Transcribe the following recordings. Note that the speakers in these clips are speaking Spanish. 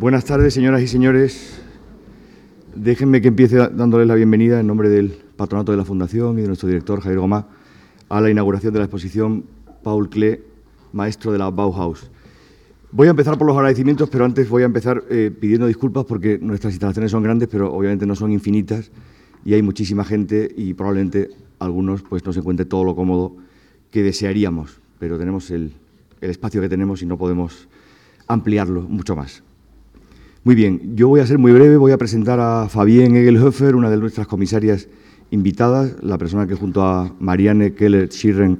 Buenas tardes, señoras y señores. Déjenme que empiece dándoles la bienvenida en nombre del patronato de la Fundación y de nuestro director, Javier Gomá, a la inauguración de la exposición Paul Klee, maestro de la Bauhaus. Voy a empezar por los agradecimientos, pero antes voy a empezar eh, pidiendo disculpas porque nuestras instalaciones son grandes, pero obviamente no son infinitas y hay muchísima gente y probablemente algunos pues, no se encuentre todo lo cómodo que desearíamos, pero tenemos el, el espacio que tenemos y no podemos ampliarlo mucho más. Muy bien, yo voy a ser muy breve, voy a presentar a Fabienne Egelhofer, una de nuestras comisarias invitadas, la persona que junto a Marianne Keller-Schirren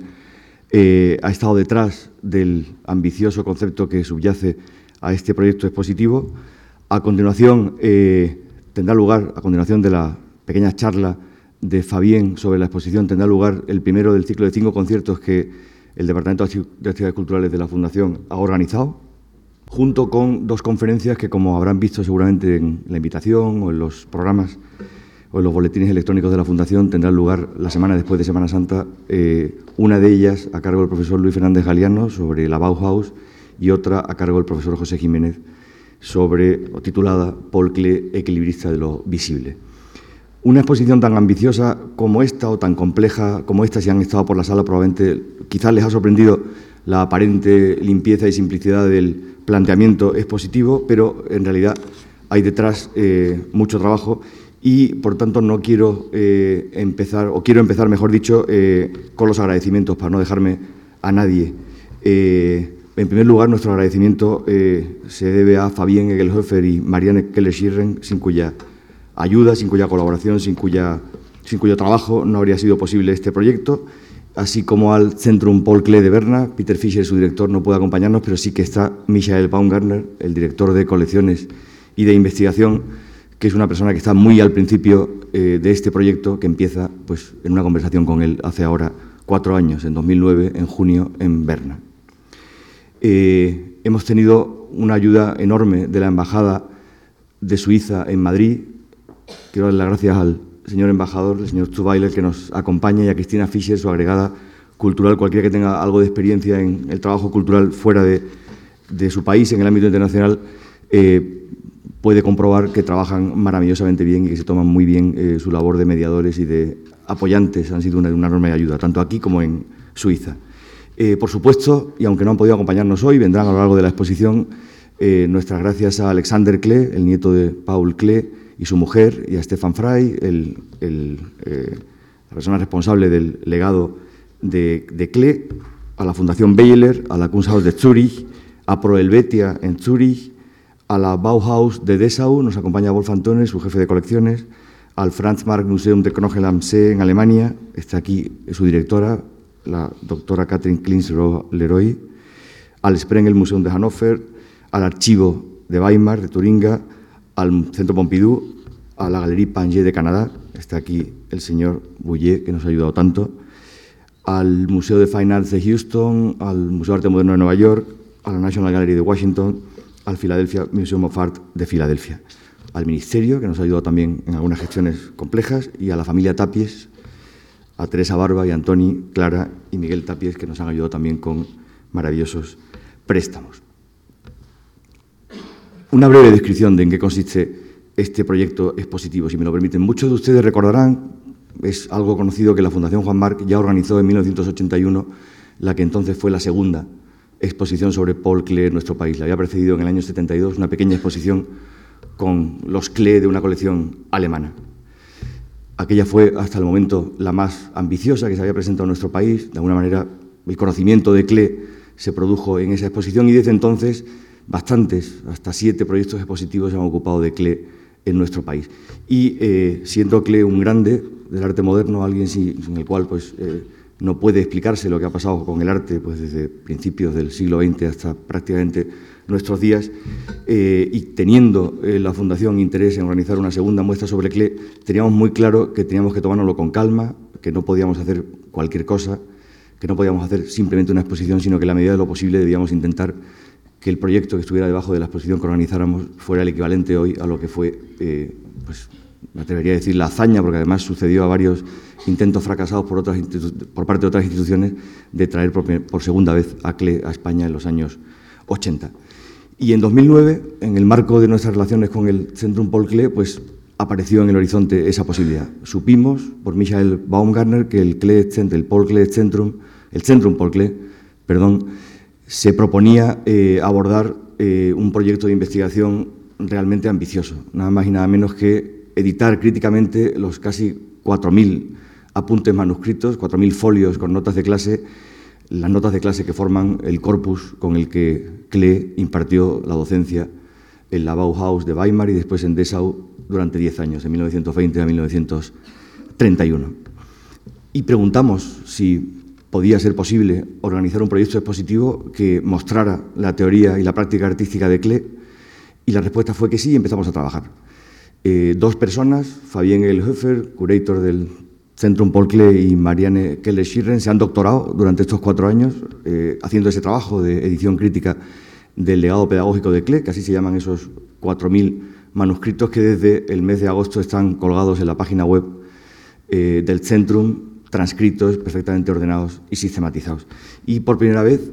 eh, ha estado detrás del ambicioso concepto que subyace a este proyecto expositivo. A continuación, eh, tendrá lugar, a continuación de la pequeña charla de Fabienne sobre la exposición, tendrá lugar el primero del ciclo de cinco conciertos que el Departamento de Actividades Culturales de la Fundación ha organizado, junto con dos conferencias que, como habrán visto seguramente en la invitación o en los programas o en los boletines electrónicos de la Fundación, tendrán lugar la semana después de Semana Santa, eh, una de ellas a cargo del profesor Luis Fernández Galiano sobre la Bauhaus y otra a cargo del profesor José Jiménez sobre, o titulada Paul Klee, equilibrista de lo visible. Una exposición tan ambiciosa como esta o tan compleja como esta, si han estado por la sala, probablemente quizás les ha sorprendido la aparente limpieza y simplicidad del planteamiento expositivo, pero en realidad hay detrás eh, mucho trabajo y, por tanto, no quiero eh, empezar, o quiero empezar, mejor dicho, eh, con los agradecimientos para no dejarme a nadie. en primer lugar, nuestro agradecimiento se debe a Fabián Egelhofer y Marianne Keller-Schirren, sin cuya ayuda, sin cuya colaboración, sin, cuya, sin cuyo trabajo no habría sido posible este proyecto, así como al Centrum Paul Klee de Berna. Peter Fischer, su director, no puede acompañarnos, pero sí que está Michael Baumgartner, el director de colecciones y de investigación, que es una persona que está muy al principio eh, de este proyecto, que empieza pues, en una conversación con él hace ahora cuatro años, en 2009, en junio, en Berna. Eh, hemos tenido una ayuda enorme de la Embajada de Suiza en Madrid, Quiero dar las gracias al señor embajador, el señor Zubailer, que nos acompaña, y a Cristina Fischer, su agregada cultural. Cualquiera que tenga algo de experiencia en el trabajo cultural fuera de, su país, en el ámbito internacional, eh, puede comprobar que trabajan maravillosamente bien y que se toman muy bien eh, su labor de mediadores y de apoyantes. Han sido una, enorme ayuda, tanto aquí como en Suiza. Eh, por supuesto, y aunque no han podido acompañarnos hoy, vendrán a lo largo de la exposición nuestras gracias a Alexander Klee, el nieto de Paul Klee, y su mujer, y a Stefan Frey, el, eh, la persona responsable del legado de, de Klee, a la Fundación Baylor, a la Kunsthaus de Zurich, a Pro Helvetia en Zurich, a la Bauhaus de Dessau, nos acompaña Wolf Antones, su jefe de colecciones, al Franz Marc Museum de Knochen am See en Alemania, está aquí su directora, la doctora Katrin Klins-Leroy, al Sprengel Museum de Hannover, al Archivo de Weimar, de Turinga, al Centro Pompidou, a la Galería Pangé de Canadá, está aquí el señor Bouillet, que nos ha ayudado tanto, al Museo de Fine Arts de Houston, al Museo de Arte Moderno de Nueva York, a la National Gallery de Washington, al Philadelphia Museum of Art de Filadelfia, al Ministerio, que nos ha ayudado también en algunas gestiones complejas, y a la familia Tapies, a Teresa Barba y Antoni, Clara y Miguel Tapies, que nos han ayudado también con maravillosos préstamos. Una breve descripción de en qué consiste este proyecto expositivo, si me lo permiten. Muchos de ustedes recordarán, es algo conocido que la Fundación Juan Marc ya organizó en 1981 la que entonces fue la segunda exposición sobre Paul Klee en nuestro país. La había precedido en el año 72 una pequeña exposición con los Klee de una colección alemana. Aquella fue hasta el momento la más ambiciosa que se había presentado en nuestro país. De alguna manera, el conocimiento de Klee se produjo en esa exposición y desde entonces bastantes, hasta siete proyectos expositivos se han ocupado de CLE en nuestro país. Y eh, siendo CLE un grande del arte moderno, alguien sin, el cual pues, eh, no puede explicarse lo que ha pasado con el arte pues, desde principios del siglo XX hasta prácticamente nuestros días, eh, y teniendo la Fundación interés en organizar una segunda muestra sobre CLE, teníamos muy claro que teníamos que tomárnoslo con calma, que no podíamos hacer cualquier cosa, que no podíamos hacer simplemente una exposición, sino que en la medida de lo posible debíamos intentar que el proyecto que estuviera debajo de la exposición que organizáramos fuera el equivalente hoy a lo que fue, eh, pues, me atrevería a decir la hazaña, porque además sucedió a varios intentos fracasados por, otras por parte de otras instituciones de traer por, segunda vez a CLE a España en los años 80. Y en 2009, en el marco de nuestras relaciones con el Centrum Paul Klee, pues apareció en el horizonte esa posibilidad. Supimos por Michael Baumgartner que el, Klee, el Paul Klee Centrum, el Centrum Paul Klee, perdón, se proponía eh, abordar eh, un proyecto de investigación realmente ambicioso, nada más y nada menos que editar críticamente los casi 4.000 apuntes manuscritos, 4.000 folios con notas de clase, las notas de clase que forman el corpus con el que Klee impartió la docencia en la Bauhaus de Weimar y después en Dessau durante 10 años, de 1920 a 1931. Y preguntamos si podía ser posible organizar un proyecto expositivo que mostrara la teoría y la práctica artística de Klee, y la respuesta fue que sí y empezamos a trabajar. Eh, dos personas, Fabien Elhofer, curator del Centrum Paul Klee, y Marianne Keller-Schirren, se han doctorado durante estos cuatro años eh, haciendo ese trabajo de edición crítica del legado pedagógico de Klee, que así se llaman esos 4.000 manuscritos que desde el mes de agosto están colgados en la página web eh, del Centrum transcritos, perfectamente ordenados y sistematizados. Y por primera vez,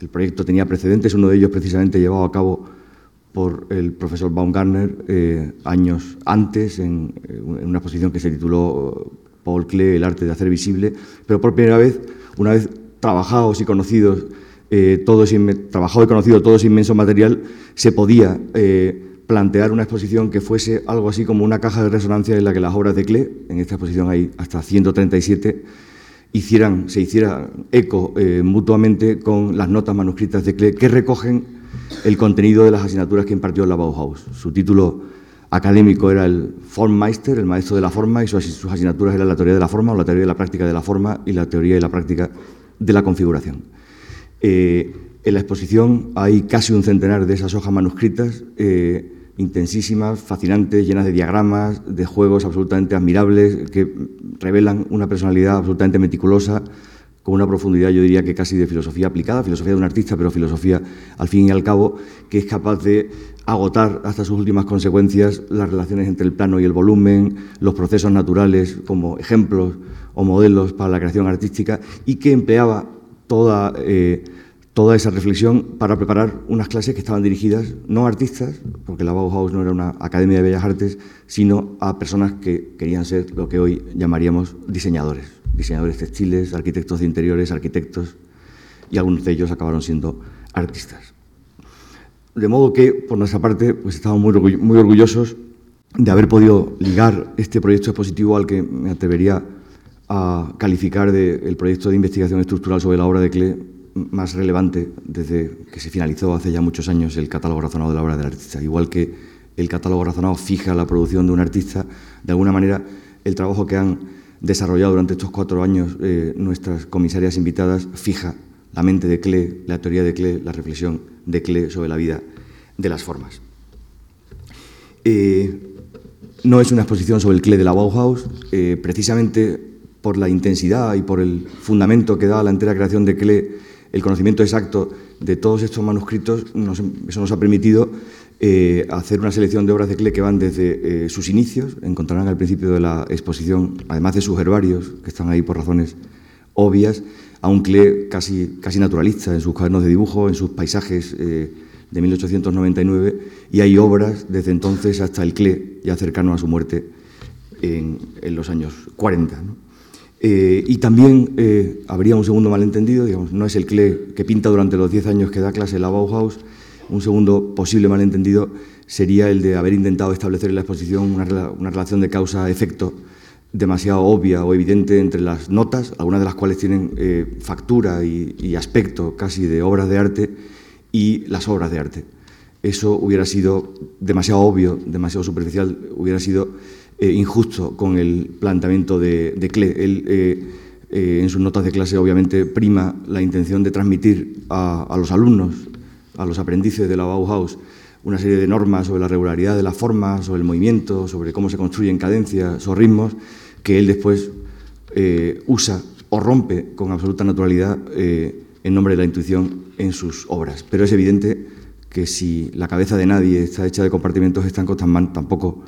el proyecto tenía precedentes, uno de ellos precisamente llevado a cabo por el profesor Baumgartner eh, años antes en, una exposición que se tituló Paul Klee, el arte de hacer visible, pero por primera vez, una vez trabajados y conocidos, eh, todo trabajado y conocido todo ese inmenso material, se podía eh, plantear una exposición que fuese algo así como una caja de resonancia en la que las obras de Klee, en esta exposición hay hasta 137, hicieran, se hiciera eco eh, mutuamente con las notas manuscritas de Klee que recogen el contenido de las asignaturas que impartió la Bauhaus. Su título académico era el Formmeister, el maestro de la forma, y sus, asignaturas eran la teoría de la forma o la teoría de la práctica de la forma y la teoría y la práctica de la configuración. Eh, en la exposición hay casi un centenar de esas hojas manuscritas, eh, intensísimas, fascinantes, llenas de diagramas, de juegos absolutamente admirables, que revelan una personalidad absolutamente meticulosa, con una profundidad, yo diría que casi de filosofía aplicada, filosofía de un artista, pero filosofía al fin y al cabo, que es capaz de agotar hasta sus últimas consecuencias las relaciones entre el plano y el volumen, los procesos naturales como ejemplos o modelos para la creación artística, y que empleaba toda... Eh, toda esa reflexión para preparar unas clases que estaban dirigidas no a artistas, porque la Bauhaus no era una academia de bellas artes, sino a personas que querían ser lo que hoy llamaríamos diseñadores, diseñadores textiles, arquitectos de interiores, arquitectos, y algunos de ellos acabaron siendo artistas. De modo que, por nuestra parte, pues estamos muy, orgullosos de haber podido ligar este proyecto expositivo al que me atrevería a calificar de el proyecto de investigación estructural sobre la obra de Klee más relevante desde que se finalizó hace ya muchos años el catálogo razonado de la obra del artista. Igual que el catálogo razonado fija la producción de un artista, de alguna manera el trabajo que han desarrollado durante estos cuatro años eh, nuestras comisarias invitadas fija la mente de Klee, la teoría de Klee, la reflexión de Klee sobre la vida de las formas. Eh, no es una exposición sobre el Klee de la Bauhaus, eh, precisamente por la intensidad y por el fundamento que da la entera creación de Klee el conocimiento exacto de todos estos manuscritos, eso nos ha permitido eh, hacer una selección de obras de Klee que van desde eh, sus inicios, encontrarán al principio de la exposición, además de sus herbarios, que están ahí por razones obvias, a un Klee casi, casi naturalista en sus cuadernos de dibujo, en sus paisajes eh, de 1899, y hay obras desde entonces hasta el Klee, ya cercano a su muerte en, los años 40. Eh, y también eh, habría un segundo malentendido, digamos, no es el Klee que pinta durante los 10 años que da clase la Bauhaus, un segundo posible malentendido sería el de haber intentado establecer en la exposición una, relación de causa-efecto demasiado obvia o evidente entre las notas, algunas de las cuales tienen eh, factura y, aspecto casi de obras de arte, y las obras de arte. Eso hubiera sido demasiado obvio, demasiado superficial, hubiera sido eh, injusto con el planteamiento de, de Klee. Él, eh, eh, en sus notas de clase, obviamente, prima la intención de transmitir a, los alumnos, a los aprendices de la Bauhaus, una serie de normas sobre la regularidad de la forma, sobre el movimiento, sobre cómo se construyen cadencias o ritmos, que él después usa o rompe con absoluta naturalidad en nombre de la intuición en sus obras. Pero es evidente que si la cabeza de nadie está hecha de compartimentos estancos, tampoco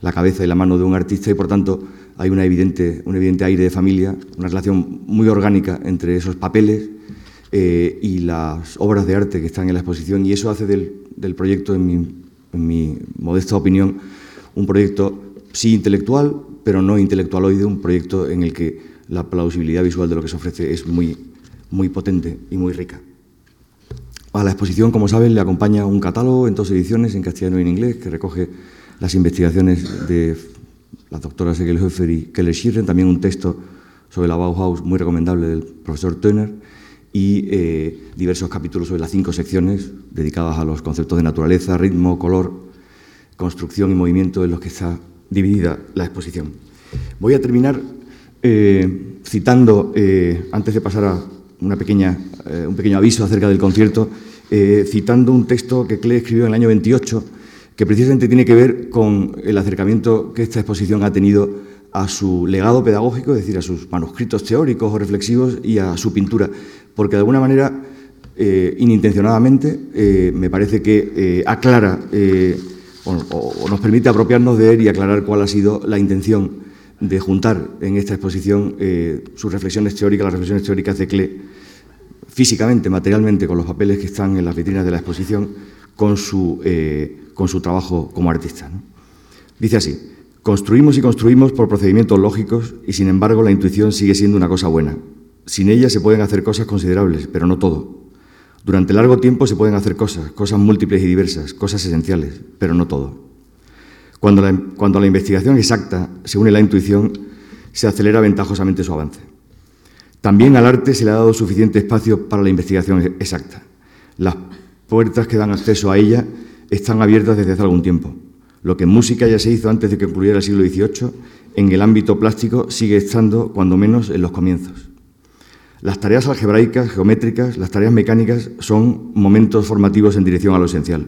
la cabeza y la mano de un artista y por tanto hay una evidente, un evidente aire de familia, una relación muy orgánica entre esos papeles eh, y las obras de arte que están en la exposición y eso hace del del proyecto, en mi, en mi modesta opinión, un proyecto sí intelectual, pero no intelectualoide, un proyecto en el que la plausibilidad visual de lo que se ofrece es muy, muy potente y muy rica. A la exposición, como saben, le acompaña un catálogo en dos ediciones, en castellano y en inglés, que recoge las investigaciones de las doctoras Egelhofer y Keller Schirren, también un texto sobre la Bauhaus muy recomendable del profesor Turner y eh, diversos capítulos sobre las cinco secciones dedicadas a los conceptos de naturaleza, ritmo, color, construcción y movimiento en los que está dividida la exposición. Voy a terminar eh, citando, eh, antes de pasar a una pequeña, un pequeño aviso acerca del concierto, citando un texto que Klee escribió en el año 28, que precisamente tiene que ver con el acercamiento que esta exposición ha tenido a su legado pedagógico, es decir, a sus manuscritos teóricos o reflexivos y a su pintura, porque de alguna manera, eh, inintencionadamente, eh, me parece que eh, aclara o, nos permite apropiarnos de él y aclarar cuál ha sido la intención de juntar en esta exposición sus reflexiones teóricas, las reflexiones teóricas de Klee, físicamente, materialmente, con los papeles que están en las vitrinas de la exposición, con su, con su trabajo como artista. Dice así, Construimos y construimos por procedimientos lógicos y sin embargo la intuición sigue siendo una cosa buena. Sin ella se pueden hacer cosas considerables, pero no todo. Durante largo tiempo se pueden hacer cosas, cosas múltiples y diversas, cosas esenciales, pero no todo. Cuando la, cuando la investigación exacta se une la intuición, se acelera ventajosamente su avance. También al arte se le ha dado suficiente espacio para la investigación exacta. Las puertas que dan acceso a ella están abiertas desde hace algún tiempo. Lo que en música ya se hizo antes de que concluyera el siglo XVIII, en el ámbito plástico sigue estando, cuando menos, en los comienzos. Las tareas algebraicas, geométricas, las tareas mecánicas son momentos formativos en dirección a lo esencial,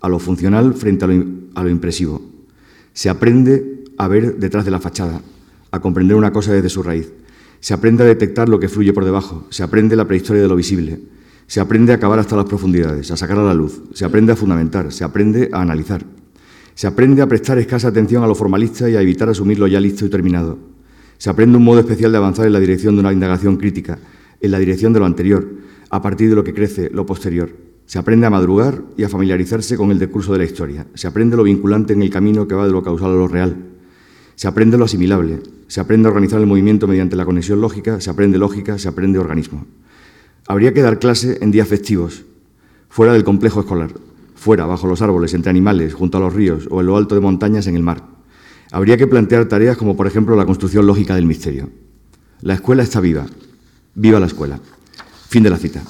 a lo funcional frente a lo, impresivo. Se aprende a ver detrás de la fachada, a comprender una cosa desde su raíz. Se aprende a detectar lo que fluye por debajo, se aprende la prehistoria de lo visible, se aprende a acabar hasta las profundidades, a sacar a la luz, se aprende a fundamentar, se aprende a analizar. Se aprende a prestar escasa atención a lo formalista y a evitar asumir lo ya listo y terminado. Se aprende un modo especial de avanzar en la dirección de una indagación crítica, en la dirección de lo anterior, a partir de lo que crece, lo posterior. Se aprende a madrugar y a familiarizarse con el decurso de la historia. Se aprende lo vinculante en el camino que va de lo causal a lo real. Se aprende lo asimilable. Se aprende a organizar el movimiento mediante la conexión lógica. Se aprende lógica. Se aprende organismo. Habría que dar clase en días festivos, fuera del complejo escolar fuera, bajo los árboles, entre animales, junto a los ríos o en lo alto de montañas en el mar. Habría que plantear tareas como, por ejemplo, la construcción lógica del misterio. La escuela está viva. Viva la escuela. Fin de la cita.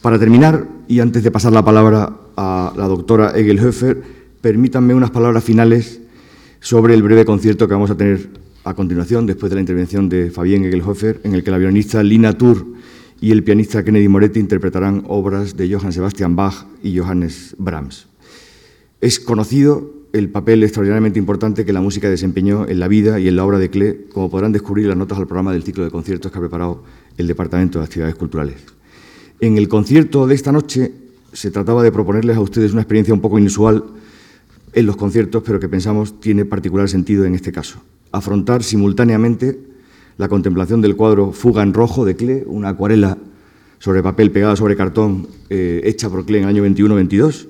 Para terminar, y antes de pasar la palabra a la doctora Egelhofer, permítanme unas palabras finales sobre el breve concierto que vamos a tener a continuación, después de la intervención de Fabián Egelhofer, en el que la violinista Lina Tur y el pianista Kennedy Moretti interpretarán obras de Johann Sebastian Bach y Johannes Brahms. Es conocido el papel extraordinariamente importante que la música desempeñó en la vida y en la obra de Klee, como podrán descubrir las notas al programa del ciclo de conciertos que ha preparado el Departamento de Actividades Culturales. En el concierto de esta noche se trataba de proponerles a ustedes una experiencia un poco inusual en los conciertos, pero que pensamos tiene particular sentido en este caso. Afrontar simultáneamente la contemplación del cuadro Fuga en Rojo de Klee, una acuarela sobre papel pegada sobre cartón eh, hecha por Klee en el año 21-22,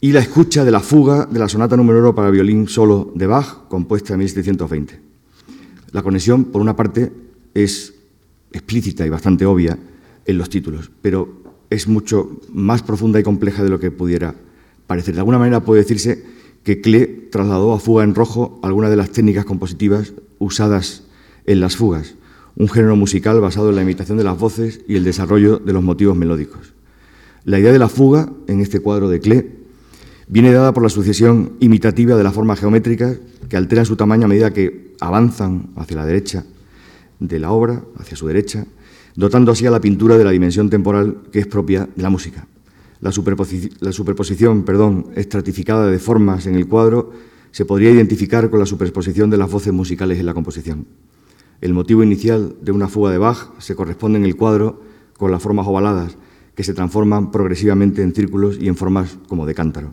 y la escucha de la fuga de la sonata número 1 para violín solo de Bach, compuesta en 1720. La conexión, por una parte, es explícita y bastante obvia en los títulos, pero es mucho más profunda y compleja de lo que pudiera parecer. De alguna manera puede decirse que Klee trasladó a fuga en rojo algunas de las técnicas compositivas usadas en las fugas, un género musical basado en la imitación de las voces y el desarrollo de los motivos melódicos. La idea de la fuga, en este cuadro de Klee, viene dada por la sucesión imitativa de las formas geométricas que alteran su tamaño a medida que avanzan hacia la derecha de la obra, hacia su derecha, dotando así a la pintura de la dimensión temporal que es propia de la música. La, superposición perdón, estratificada de formas en el cuadro se podría identificar con la superposición de las voces musicales en la composición. El motivo inicial de una fuga de Bach se corresponde en el cuadro con las formas ovaladas, que se transforman progresivamente en círculos y en formas como de cántaro.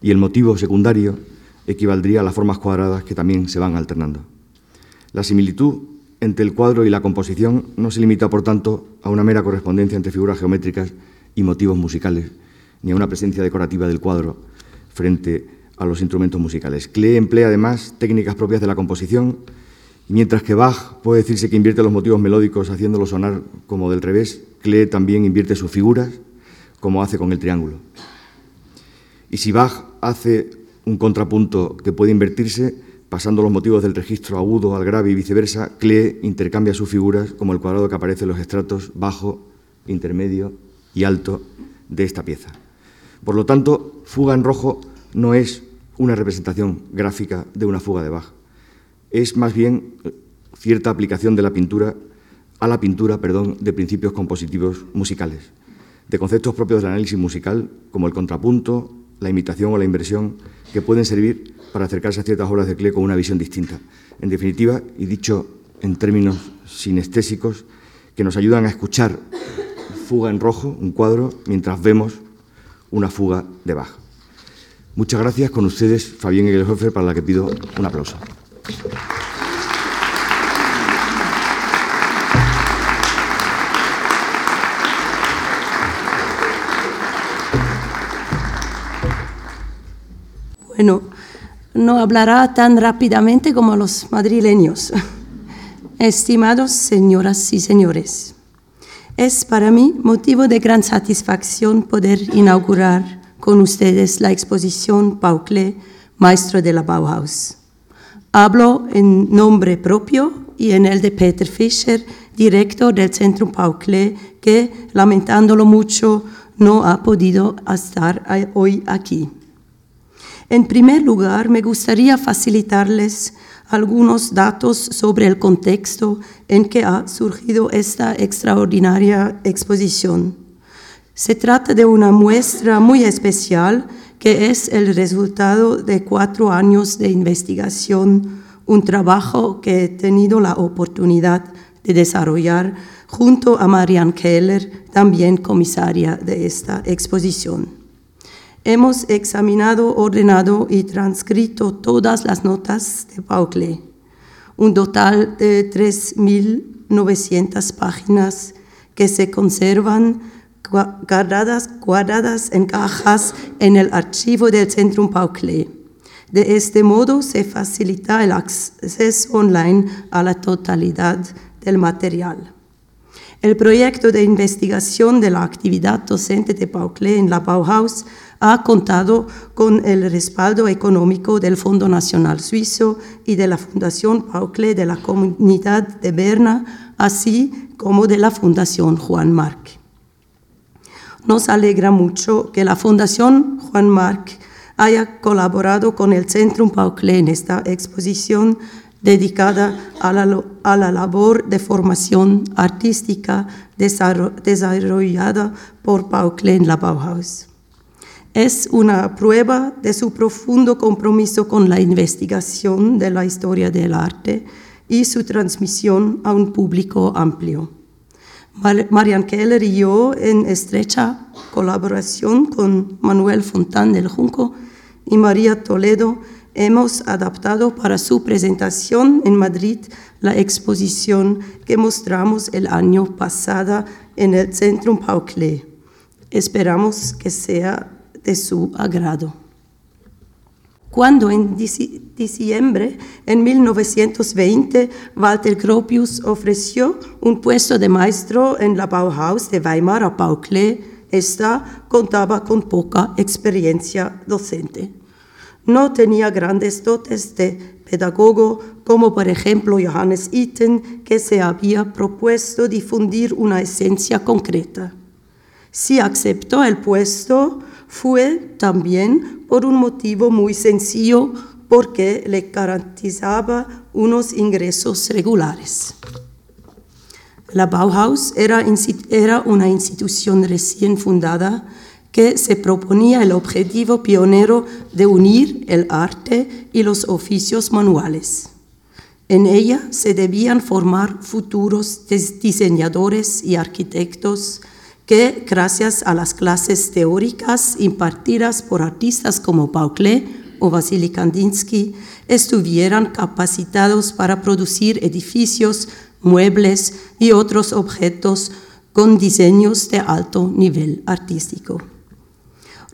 Y el motivo secundario equivaldría a las formas cuadradas que también se van alternando. La similitud entre el cuadro y la composición no se limita, por tanto, a una mera correspondencia entre figuras geométricas y motivos musicales, ni a una presencia decorativa del cuadro frente a los instrumentos musicales. Klee emplea además técnicas propias de la composición, mientras que Bach puede decirse que invierte los motivos melódicos haciéndolos sonar como del revés, Klee también invierte sus figuras, como hace con el triángulo. Y si Bach hace un contrapunto que puede invertirse, pasando los motivos del registro agudo al grave y viceversa, Klee intercambia sus figuras como el cuadrado que aparece en los estratos bajo, intermedio y alto de esta pieza. Por lo tanto, fuga en rojo no es una representación gráfica de una fuga de Bach, es más bien cierta aplicación de la pintura a la pintura, perdón, de principios compositivos musicales, de conceptos propios del análisis musical, como el contrapunto, la imitación o la inversión, que pueden servir para acercarse a ciertas obras de Klee con una visión distinta. En definitiva, y dicho en términos sinestésicos, que nos ayudan a escuchar fuga en rojo, un cuadro, mientras vemos una fuga de Bach. Muchas gracias. Con ustedes, Fabián Egelhofer, para la que pido un aplauso. Bueno, no hablará tan rápidamente como los madrileños. Estimados señoras y señores, es para mí motivo de gran satisfacción poder inaugurar con ustedes la exposición Paucle, maestro de la Bauhaus. Hablo en nombre propio y en el de Peter Fischer, director del Centro Paucle, que, lamentándolo mucho, no ha podido estar hoy aquí. En primer lugar, me gustaría facilitarles algunos datos sobre el contexto en que ha surgido esta extraordinaria exposición. Se trata de una muestra muy especial que es el resultado de cuatro años de investigación, un trabajo que he tenido la oportunidad de desarrollar junto a Marianne Keller, también comisaria de esta exposición. Hemos examinado, ordenado y transcrito todas las notas de Paucle, un total de 3.900 páginas que se conservan guardadas, guardadas en cajas en el archivo del Centrum Paucle. De este modo se facilita el acceso online a la totalidad del material. El proyecto de investigación de la actividad docente de Paucle en la Bauhaus ha contado con el respaldo económico del Fondo Nacional Suizo y de la Fundación Paucle de la Comunidad de Berna, así como de la Fundación Juan Marc. Nos alegra mucho que la Fundación Juan Marc haya colaborado con el Centrum Paucle en esta exposición dedicada a la, labor de formación artística desarrollada por Paucle en la Bauhaus. Es una prueba de su profundo compromiso con la investigación de la historia del arte y su transmisión a un público amplio. Marian Keller y yo, en estrecha colaboración con Manuel Fontán del Junco y María Toledo, hemos adaptado para su presentación en Madrid la exposición que mostramos el año pasado en el Centrum Paucle. Esperamos que sea de su agrado cuando en diciembre en 1920 Walter Gropius ofreció un puesto de maestro en la Bauhaus de Weimar a Paul esta contaba con poca experiencia docente. No tenía grandes dotes de pedagogo, como por ejemplo Johannes Itten, que se había propuesto difundir una esencia concreta. Si aceptó el puesto, fue también por un motivo muy sencillo, porque le garantizaba unos ingresos regulares. La Bauhaus era, una institución recién fundada que se proponía el objetivo pionero de unir el arte y los oficios manuales. En ella se debían formar futuros diseñadores y arquitectos que gracias a las clases teóricas impartidas por artistas como Paucle o Vasily Kandinsky, estuvieran capacitados para producir edificios, muebles y otros objetos con diseños de alto nivel artístico.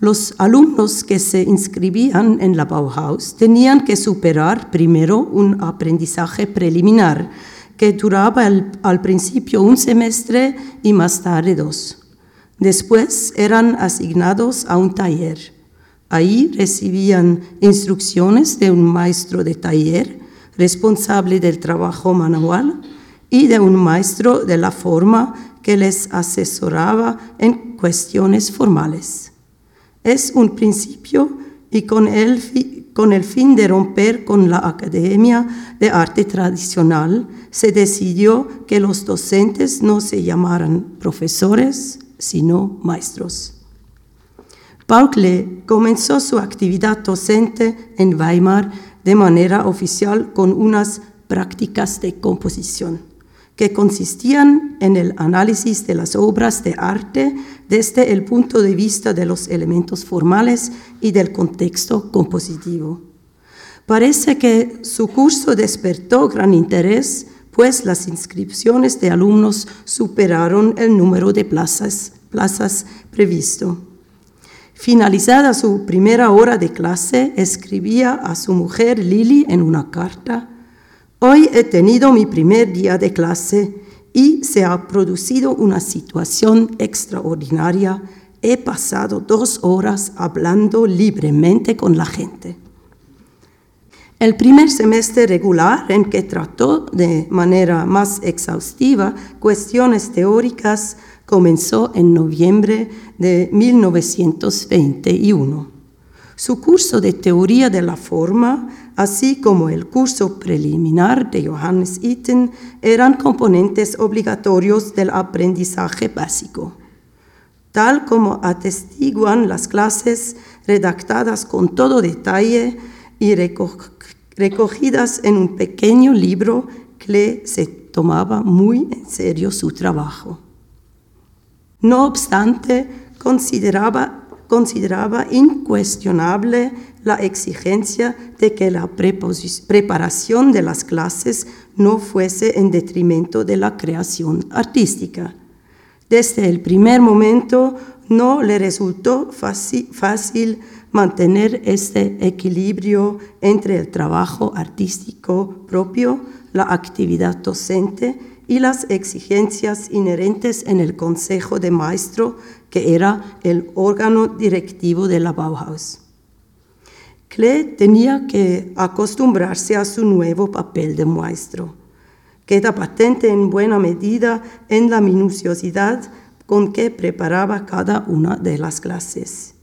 Los alumnos que se inscribían en la Bauhaus tenían que superar primero un aprendizaje preliminar que duraba al principio un semestre y más tarde dos. Después eran asignados a un taller. Ahí recibían instrucciones de un maestro de taller responsable del trabajo manual y de un maestro de la forma que les asesoraba en cuestiones formales es un principio y con el, con el fin de romper con la Academia de Arte Tradicional, se decidió que los docentes no se llamaran profesores, sino maestros. Paul Klee comenzó su actividad docente en Weimar de manera oficial con unas prácticas de composición que consistían en el análisis de las obras de arte desde el punto de vista de los elementos formales y del contexto compositivo. Parece que su curso despertó gran interés, pues las inscripciones de alumnos superaron el número de plazas, previsto. Finalizada su primera hora de clase, escribía a su mujer Lily en una carta, Hoy he tenido mi primer día de clase y se ha producido una situación extraordinaria. He pasado dos horas hablando libremente con la gente. El primer semestre regular en que trató de manera más exhaustiva cuestiones teóricas comenzó en noviembre de 1921. Su curso de teoría de la forma así como el curso preliminar de Johannes Itten, eran componentes obligatorios del aprendizaje básico. Tal como atestiguan las clases redactadas con todo detalle y recogidas en un pequeño libro, que se tomaba muy en serio su trabajo. No obstante, consideraba, consideraba incuestionable la exigencia de que la preparación de las clases no fuese en detrimento de la creación artística. Desde el primer momento no le resultó fácil, mantener este equilibrio entre el trabajo artístico propio, la actividad docente y las exigencias inherentes en el Consejo de Maestro, que era el órgano directivo de la Bauhaus. Klee tenía que acostumbrarse a su nuevo papel de maestro. Queda patente en buena medida en la minuciosidad con que preparaba cada una de las clases.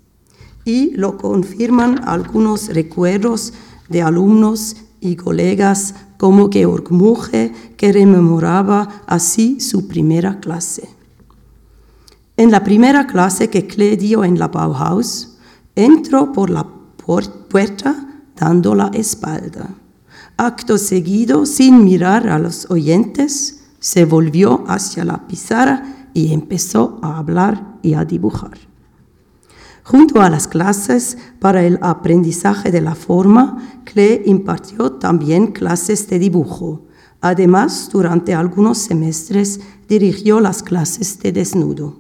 Y lo confirman algunos recuerdos de alumnos y colegas como Georg Muche, que rememoraba así su primera clase. En la primera clase que Klee dio en la Bauhaus, entró por la puerta dando la espalda. Acto seguido, sin mirar a los oyentes, se volvió hacia la pizarra y empezó a hablar y a dibujar. Junto a las clases para el aprendizaje de la forma, Klee impartió también clases de dibujo. Además, durante algunos semestres dirigió las clases de desnudo.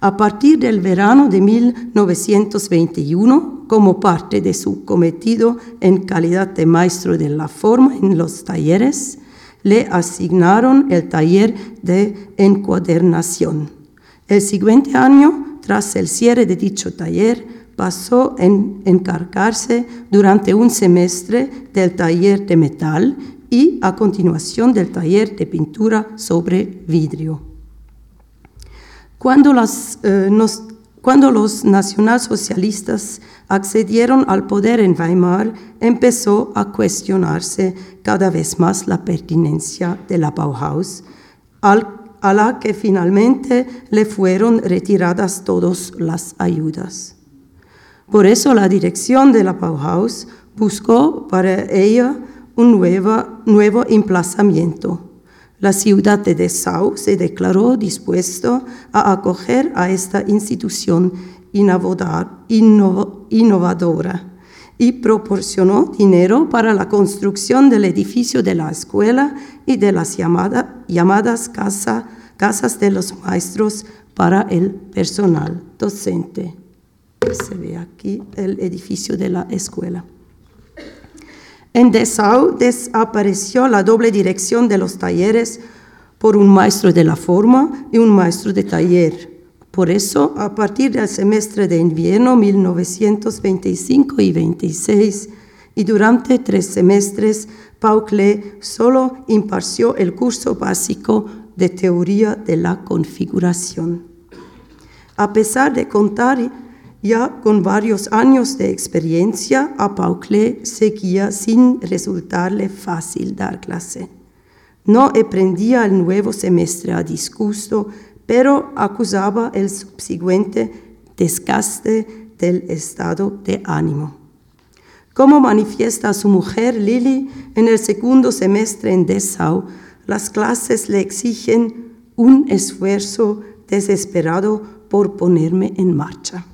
A partir del verano de 1921, como parte de su cometido en calidad de maestro de la forma en los talleres, le asignaron el taller de encuadernación. El siguiente año, tras el cierre de dicho taller, pasó en encargarse durante un semestre del taller de metal y a continuación del taller de pintura sobre vidrio. Cuando las, eh, cuando los nacionalsocialistas accedieron al poder en Weimar, empezó a cuestionarse cada vez más la pertinencia de la Bauhaus, a la que finalmente le fueron retiradas todas las ayudas. Por eso la dirección de la Bauhaus buscó para ella un nuevo, nuevo emplazamiento la ciudad de Dessau se declaró dispuesto a acoger a esta institución innovadora y proporcionó dinero para la construcción del edificio de la escuela y de las llamadas casas de los maestros para el personal docente. Se ve aquí el edificio de la escuela. En Dessau desapareció la doble dirección de los talleres por un maestro de la forma y un maestro de taller. Por eso, a partir del semestre de invierno 1925 y 26, y durante tres semestres, Paul Klee solo impartió el curso básico de teoría de la configuración. A pesar de contar ya con varios años de experiencia, a Paul Klee seguía sin resultarle fácil dar clase. No aprendía el nuevo semestre a disgusto, pero acusaba el subsiguiente desgaste del estado de ánimo. Como manifiesta su mujer Lily en el segundo semestre en Dessau, las clases le exigen un esfuerzo desesperado por ponerme en marcha.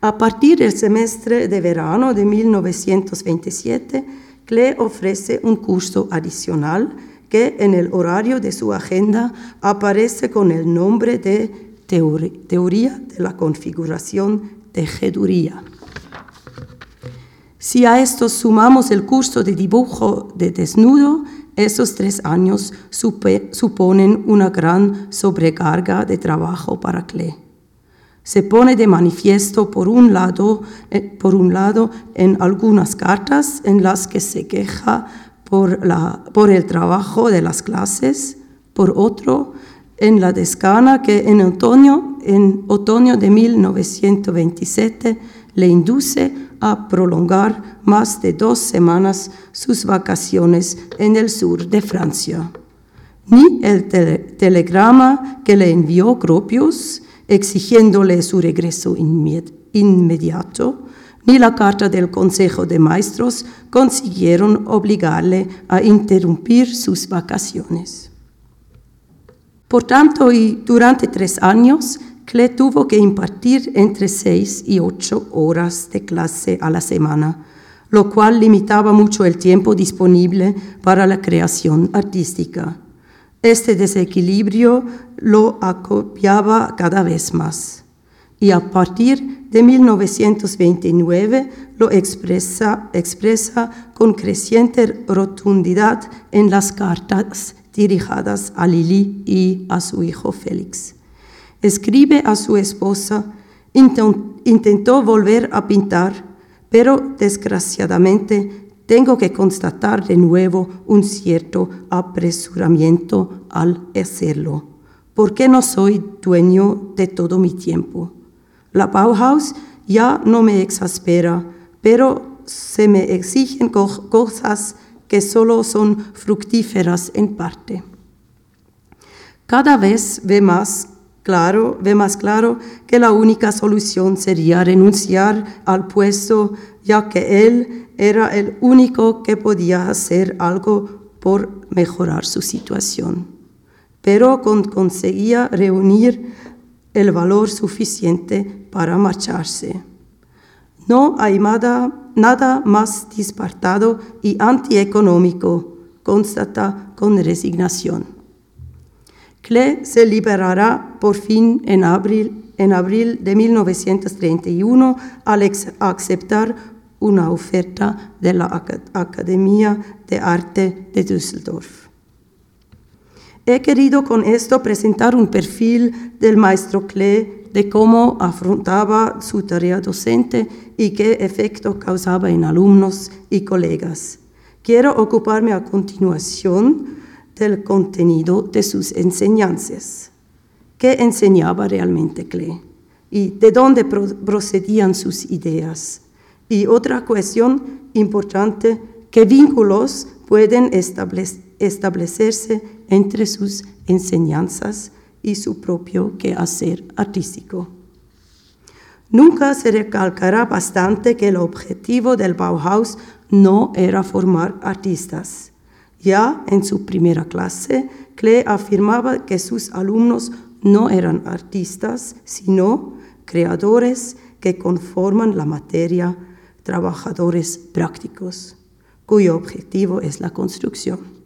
A partir del semestre de verano de 1927, Klee ofrece un curso adicional que en el horario de su agenda aparece con el nombre de Teoría de la Configuración de Geduría. Si a esto sumamos el curso de dibujo de desnudo, esos tres años suponen una gran sobrecarga de trabajo para Klee se pone de manifiesto por un lado, eh, por un lado en algunas cartas en las que se queja por, la, por el trabajo de las clases, por otro en la descana que en otoño, en otoño de 1927 le induce a prolongar más de dos semanas sus vacaciones en el sur de Francia. Ni el telegrama que le envió Gropius, exigiéndole su regreso inmediato, ni la carta del Consejo de Maestros consiguieron obligarle a interrumpir sus vacaciones. Por tanto, y durante tres años, Cle tuvo que impartir entre seis y ocho horas de clase a la semana, lo cual limitaba mucho el tiempo disponible para la creación artística. Este desequilibrio lo acopiaba cada vez más y a partir de 1929 lo expresa, con creciente rotundidad en las cartas dirigidas a Lili y a su hijo Félix. Escribe a su esposa, intentó volver a pintar, pero desgraciadamente tengo que constatar de nuevo un cierto apresuramiento al hacerlo, porque no soy dueño de todo mi tiempo. La Bauhaus ya no me exaspera, pero se me exigen cosas que solo son fructíferas en parte. Cada vez ve más claro, ve más claro que la única solución sería renunciar al puesto, ya que él era el único que podía hacer algo por mejorar su situación, pero conseguía reunir el valor suficiente para marcharse. No hay nada, nada más dispartado y antieconómico, constata con resignación. Klee se liberará por fin en abril, en abril de 1931 al aceptar una oferta de la Academia de Arte de Düsseldorf. He querido con esto presentar un perfil del maestro Klee de cómo afrontaba su tarea docente y qué efecto causaba en alumnos y colegas. Quiero ocuparme a continuación del contenido de sus enseñanzas. ¿Qué enseñaba realmente Klee? ¿Y de dónde procedían sus ideas? Y otra cuestión importante, ¿qué vínculos pueden establecerse entre sus enseñanzas y su propio quehacer artístico? Nunca se recalcará bastante que el objetivo del Bauhaus no era formar artistas. Ya en su primera clase, Klee afirmaba que sus alumnos no eran artistas, sino creadores que conforman la materia trabajadores prácticos, cuyo objetivo es la construcción.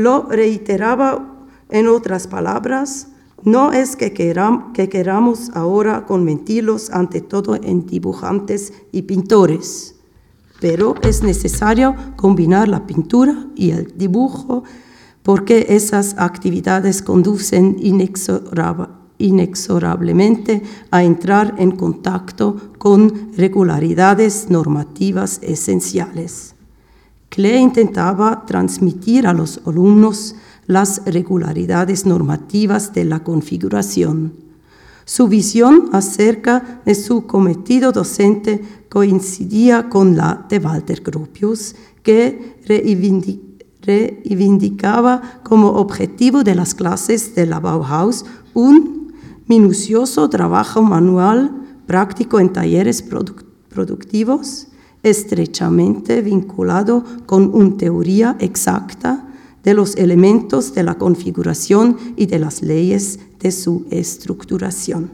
Lo reiteraba en otras palabras, No es que, que queramos ahora convertirlos ante todo en dibujantes y pintores, pero es necesario combinar la pintura y el dibujo porque esas actividades conducen inexorablemente a entrar en contacto con regularidades normativas esenciales. Klee intentaba transmitir a los alumnos las regularidades normativas de la configuración. Su visión acerca de su cometido docente coincidía con la de Walter Gropius, que reivindicaba como objetivo de las clases de la Bauhaus un minucioso trabajo manual práctico en talleres productivos, estrechamente vinculado con una teoría exacta de los elementos de la configuración y de las leyes de su estructuración.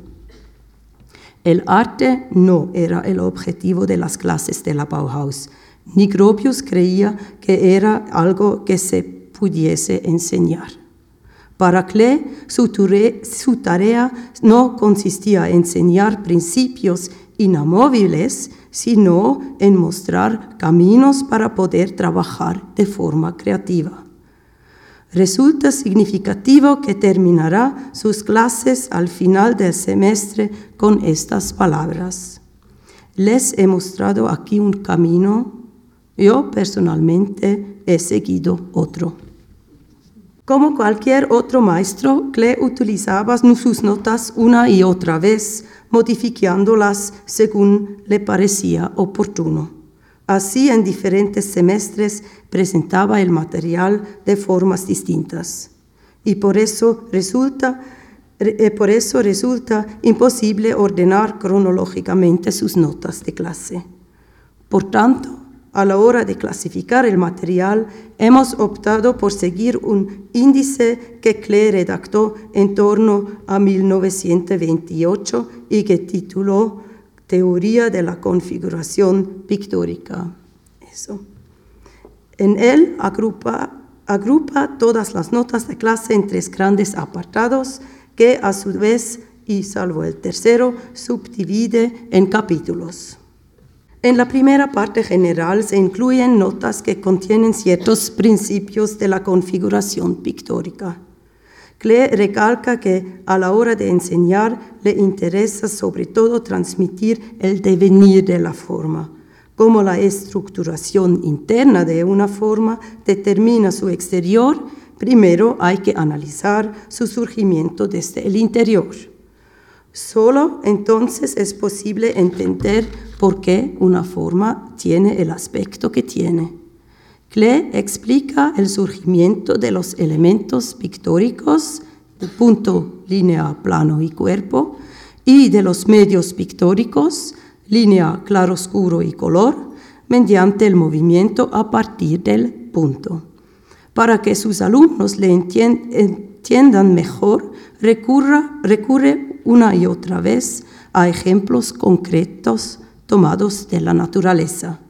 El arte no era el objetivo de las clases de la Bauhaus, ni Gropius creía que era algo que se pudiese enseñar. Para Klee, su, su tarea no consistía en enseñar principios inamovibles, sino en mostrar caminos para poder trabajar de forma creativa. Resulta significativo que terminará sus clases al final del semestre con estas palabras. Les he mostrado aquí un camino, yo personalmente he seguido otro. Como cualquier otro maestro, Klee utilizaba sus notas una y otra vez, modificándolas según le parecía oportuno. Así, en diferentes semestres presentaba el material de formas distintas. Y por eso resulta, eh, por eso resulta imposible ordenar cronológicamente sus notas de clase. Por tanto, a la hora de clasificar el material, hemos optado por seguir un índice que Klee redactó en torno a 1928 y que tituló teoría de la configuración pictórica. Eso. En él agrupa, agrupa todas las notas de clase en tres grandes apartados que a su vez, y salvo el tercero, subdivide en capítulos. En la primera parte general se incluyen notas que contienen ciertos principios de la configuración pictórica. Klee recalca que a la hora de enseñar le interesa sobre todo transmitir el devenir de la forma. Como la estructuración interna de una forma determina su exterior, primero hay que analizar su surgimiento desde el interior. Solo entonces es posible entender por qué una forma tiene el aspecto que tiene. Klee explica el surgimiento de los elementos pictóricos punto, línea, plano y cuerpo, y de los medios pictóricos, línea, claroscuro y color, mediante el movimiento a partir del punto. Para que sus alumnos le entiendan mejor, recurre una y otra vez a ejemplos concretos tomados de la naturaleza.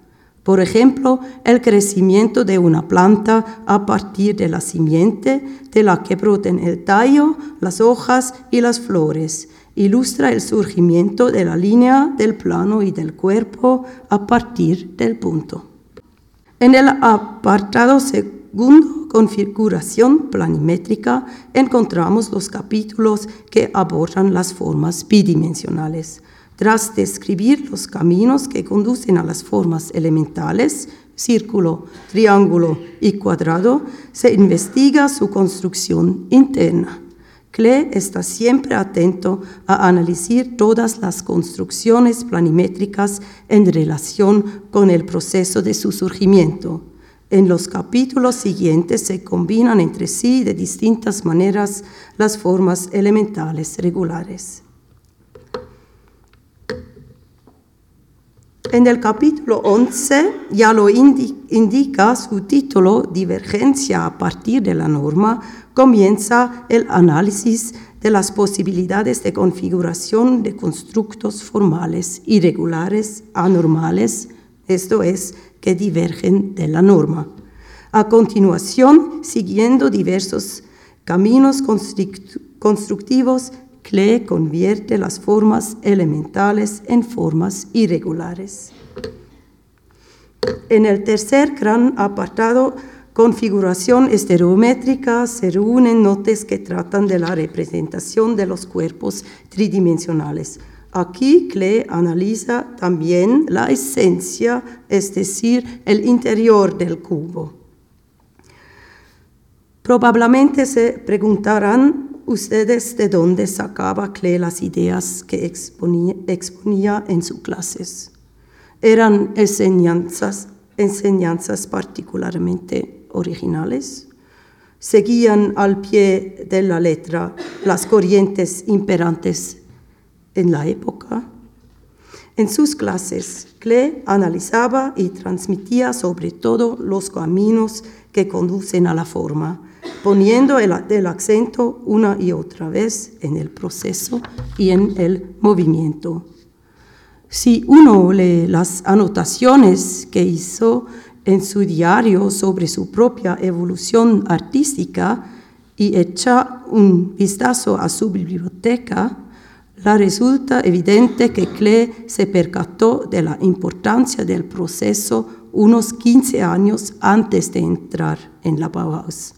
Por ejemplo, el crecimiento de una planta a partir de la simiente de la que broten el tallo, las hojas y las flores. Ilustra el surgimiento de la línea del plano y del cuerpo a partir del punto. En el apartado configuración planimétrica, encontramos los capítulos que abordan las formas bidimensionales. Tras describir los caminos que conducen a las formas elementales, círculo, triángulo y cuadrado, se investiga su construcción interna. Klee está siempre atento a analizar todas las construcciones planimétricas en relación con el proceso de su surgimiento. En los capítulos siguientes se combinan entre sí de distintas maneras las formas elementales regulares. En el capítulo 11 ya lo indica su título, Divergencia a partir de la norma, comienza el análisis de las posibilidades de configuración de constructos formales irregulares, anormales, esto es, que divergen de la norma. A continuación, siguiendo diversos caminos constructivos, Klee convierte las formas elementales en formas irregulares. En el tercer gran apartado, configuración estereométrica, se reúnen notas que tratan de la representación de los cuerpos tridimensionales. Aquí Klee analiza también la esencia, es decir, el interior del cubo. Probablemente se preguntarán ustedes de dónde sacaba Klee las ideas que exponía, en sus clases. Eran enseñanzas, enseñanzas particularmente originales. Seguían al pie de la letra las corrientes imperantes en la época. En sus clases, Klee analizaba y transmitía sobre todo los caminos que conducen a la forma, poniendo el, acento una y otra vez en el proceso y en el movimiento. Si uno lee las anotaciones que hizo en su diario sobre su propia evolución artística y echa un vistazo a su biblioteca, la resulta evidente que Klee se percató de la importancia del proceso unos 15 años antes de entrar en la Bauhaus.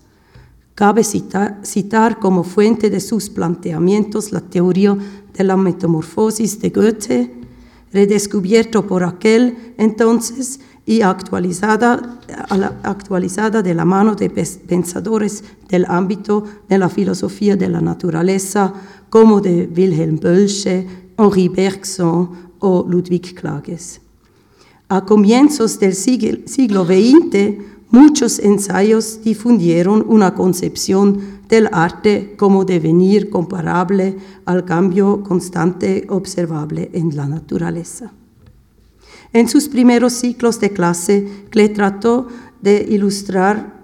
Cabe citar, como fuente de sus planteamientos la teoría de la metamorfosis de Goethe, redescubierto por aquel entonces y actualizada, actualizada de la mano de pensadores del ámbito de la filosofía de la naturaleza como de Wilhelm Bölsche, Henri Bergson o Ludwig Klages. A comienzos del siglo XX, Muchos ensayos difundieron una concepción del arte como devenir comparable al cambio constante observable en la naturaleza. En sus primeros ciclos de clase, Klee trató de ilustrar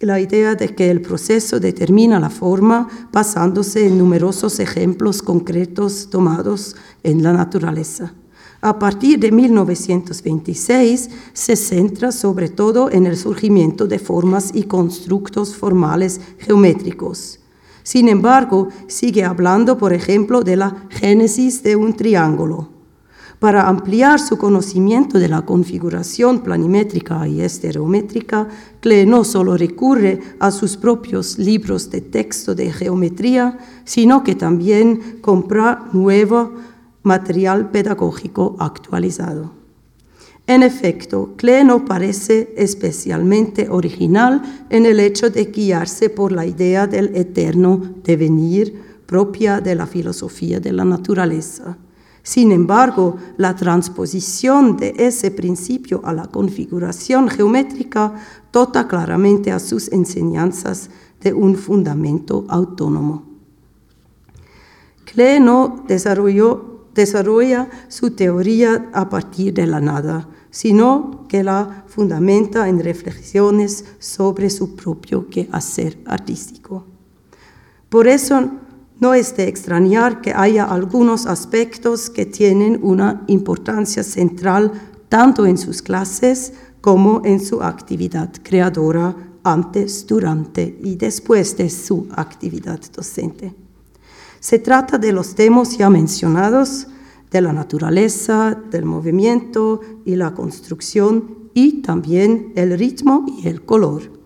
la idea de que el proceso determina la forma basándose en numerosos ejemplos concretos tomados en la naturaleza. A partir de 1926 se centra sobre todo en el surgimiento de formas y constructos formales geométricos. Sin embargo, sigue hablando, por ejemplo, de la génesis de un triángulo. Para ampliar su conocimiento de la configuración planimétrica y estereométrica, Klee no solo recurre a sus propios libros de texto de geometría, sino que también compra nueva material pedagógico actualizado. En efecto, Klee no parece especialmente original en el hecho de guiarse por la idea del eterno devenir propia de la filosofía de la naturaleza. Sin embargo, la transposición de ese principio a la configuración geométrica dota claramente a sus enseñanzas de un fundamento autónomo. Klee no desarrolló desarrolla su teoría a partir de la nada, sino que la fundamenta en reflexiones sobre su propio quehacer artístico. Por eso no es de extrañar que haya algunos aspectos que tienen una importancia central tanto en sus clases como en su actividad creadora antes, durante y después de su actividad docente. Se trata de los temas ya mencionados, de la naturaleza, del movimiento y la construcción y también el ritmo y el color.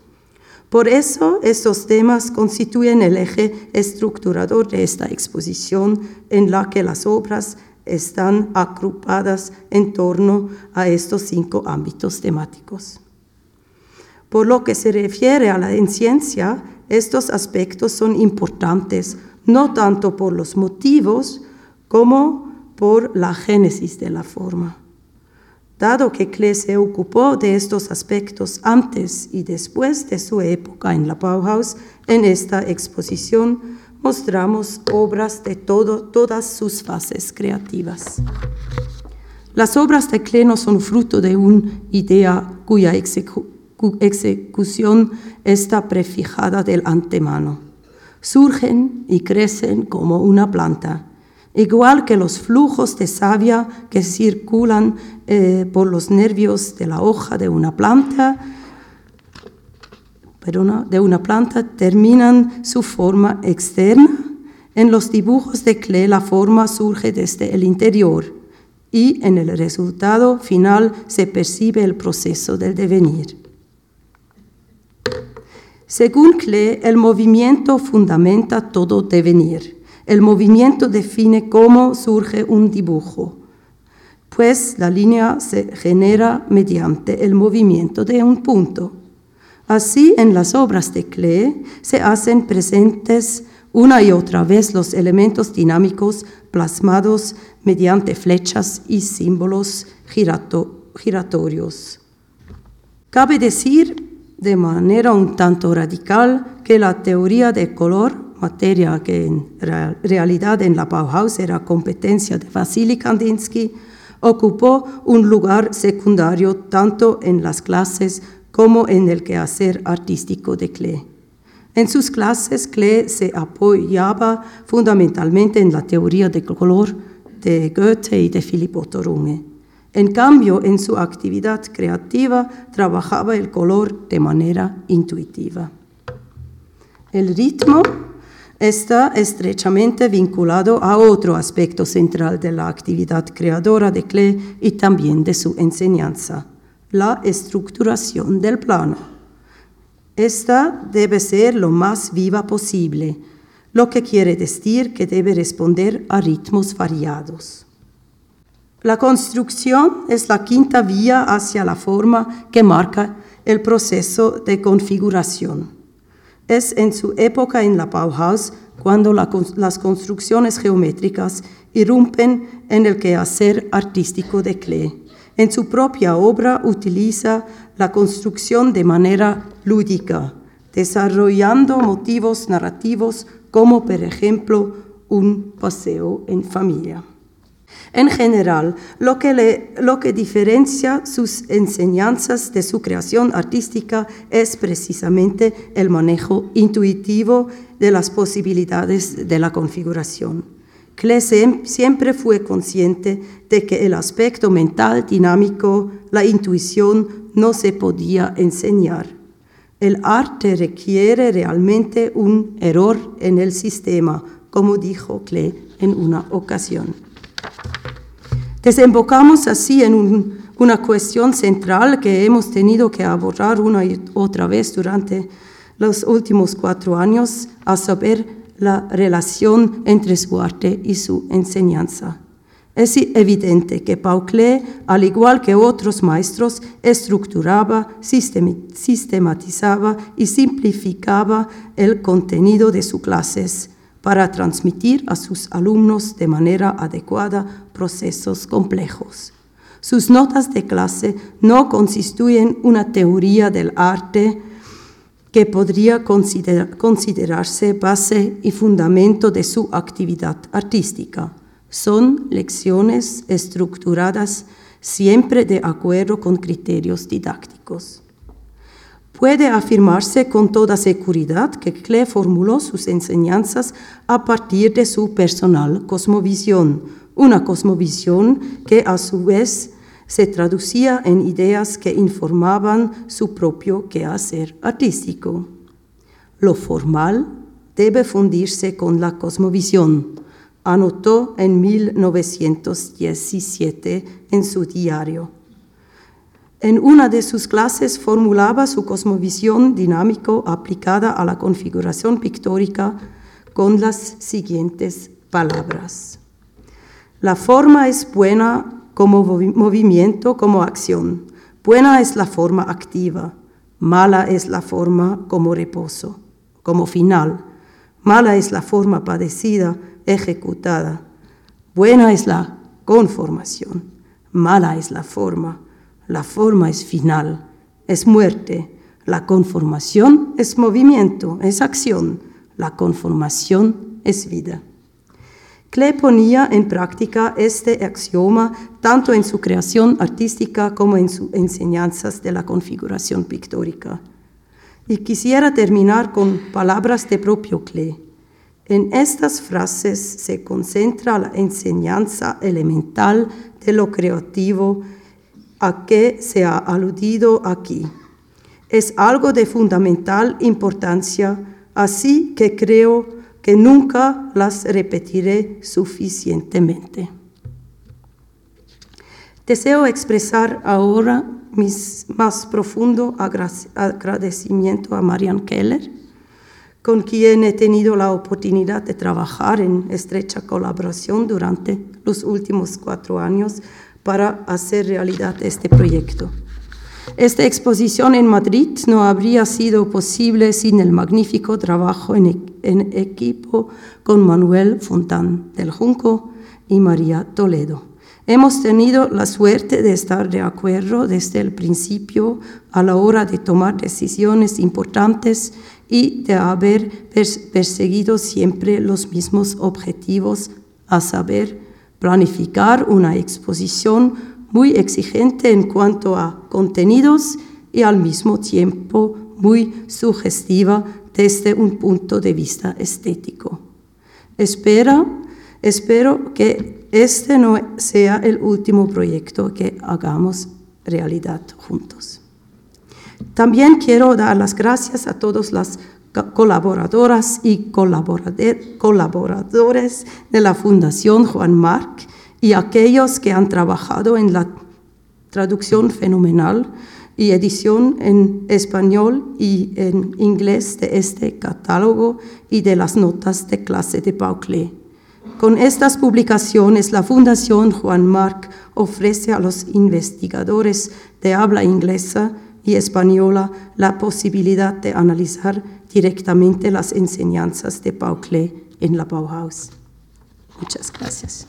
Por eso estos temas constituyen el eje estructurador de esta exposición en la que las obras están agrupadas en torno a estos cinco ámbitos temáticos. Por lo que se refiere a la ciencia, estos aspectos son importantes no tanto por los motivos como por la génesis de la forma. Dado que Klee se ocupó de estos aspectos antes y después de su época en la Bauhaus, en esta exposición mostramos obras de todas sus fases creativas. Las obras de Klee no son fruto de una idea cuya ejecución está prefijada del antemano surgen y crecen como una planta, igual que los flujos de savia que circulan eh, por los nervios de la hoja de una planta, de una planta terminan su forma externa En los dibujos de Klee la forma surge desde el interior y en el resultado final se percibe el proceso del devenir. Según Klee, el movimiento fundamenta todo devenir. El movimiento define cómo surge un dibujo, pues la línea se genera mediante el movimiento de un punto. Así, en las obras de Klee se hacen presentes una y otra vez los elementos dinámicos plasmados mediante flechas y símbolos giratorios. Cabe decir de manera un tanto radical que la teoría de color materia que en realidad en la Bauhaus era competencia de Vasily Kandinsky, ocupó un lugar secundario tanto en las clases como en el quehacer artístico de Klee. En sus clases, Klee se apoyaba fundamentalmente en la teoría del color de Goethe y de Philipp Otto. En cambio, en su actividad creativa trabajaba el color de manera intuitiva. El ritmo está estrechamente vinculado a otro aspecto central de la actividad creadora de Klee y también de su enseñanza, la estructuración del plano. Esta debe ser lo más viva posible, lo que quiere decir que debe responder a ritmos variados. La construcción es la quinta vía hacia la forma que marca el proceso de configuración. Es en su época en la Bauhaus cuando las construcciones geométricas irrumpen en el quehacer artístico de Klee. En su propia obra utiliza la construcción de manera lúdica, desarrollando motivos narrativos como por ejemplo un paseo en familia. En general, lo que, lo que diferencia sus enseñanzas de su creación artística es precisamente el manejo intuitivo de las posibilidades de la configuración. Klee siempre fue consciente de que el aspecto mental dinámico, la intuición, no se podía enseñar. El arte requiere realmente un error en el sistema, como dijo Klee en una ocasión. Desembocamos así en una cuestión central que hemos tenido que abordar una y otra vez durante los últimos cuatro años, a saber, la relación entre su arte y su enseñanza. Es evidente que Paul Klee, al igual que otros maestros, estructuraba, sistematizaba y simplificaba el contenido de sus clases para transmitir a sus alumnos de manera adecuada procesos complejos. Sus notas de clase no constituyen una teoría del arte que podría considerarse base y fundamento de su actividad artística. Son lecciones estructuradas siempre de acuerdo con criterios didácticos. Puede afirmarse con toda seguridad que Klee formuló sus enseñanzas a partir de su personal cosmovisión, una cosmovisión que a su vez se traducía en ideas que informaban su propio quehacer artístico. Lo formal debe fundirse con la cosmovisión, anotó en 1917 en su diario. En una de sus clases formulaba su cosmovisión dinámico aplicada a la configuración pictórica con las siguientes palabras. La forma es buena como movimiento, como acción. Buena es la forma activa, mala es la forma como reposo, como final. Mala es la forma padecida, ejecutada. Buena es la conformación, mala es la forma la forma es final, es muerte. La conformación es movimiento, es acción. La conformación es vida. Klee ponía en práctica este axioma tanto en su creación artística como en sus enseñanzas de la configuración pictórica. Y quisiera terminar con palabras de propio Klee. En estas frases se concentra la enseñanza elemental de lo creativo a que se ha aludido aquí. Es algo de fundamental importancia, así que creo que nunca las repetiré suficientemente. Deseo expresar ahora mi más profundo agradecimiento a Marian Keller, con quien he tenido la oportunidad de trabajar en estrecha colaboración durante los últimos cuatro años para hacer realidad este proyecto. Esta exposición en Madrid no habría sido posible sin el magnífico trabajo en, equipo con Manuel Fontán del Junco y María Toledo. Hemos tenido la suerte de estar de acuerdo desde el principio a la hora de tomar decisiones importantes y de haber perseguido siempre los mismos objetivos, a saber, planificar una exposición muy exigente en cuanto a contenidos y al mismo tiempo muy sugestiva desde un punto de vista estético. Espero, espero que este no sea el último proyecto que hagamos realidad juntos. También quiero dar las gracias a todas las colaboradoras y colaboradores de la Fundación Juan Marc y aquellos que han trabajado en la traducción fenomenal y edición en español y en inglés de este catálogo y de las notas de clase de Pauclé. Con estas publicaciones, la Fundación Juan Marc ofrece a los investigadores de habla inglesa y española la posibilidad de analizar directamente las enseñanzas de Pauclé en la Bauhaus. Muchas gracias.